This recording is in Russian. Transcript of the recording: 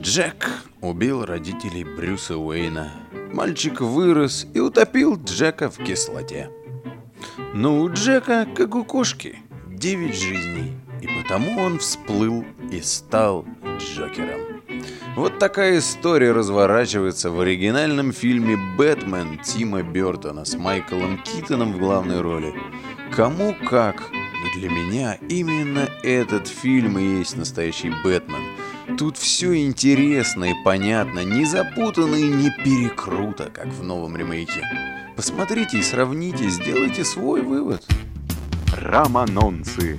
Джек убил родителей Брюса Уэйна. Мальчик вырос и утопил Джека в кислоте. Но у Джека, как у кошки, девять жизней, и потому он всплыл и стал Джокером. Вот такая история разворачивается в оригинальном фильме «Бэтмен» Тима Бертона с Майклом Китоном в главной роли. Кому как, для меня именно этот фильм и есть настоящий Бэтмен. Тут все интересно и понятно, не запутанно и не перекруто, как в новом ремейке. Посмотрите и сравните, сделайте свой вывод. Романонцы.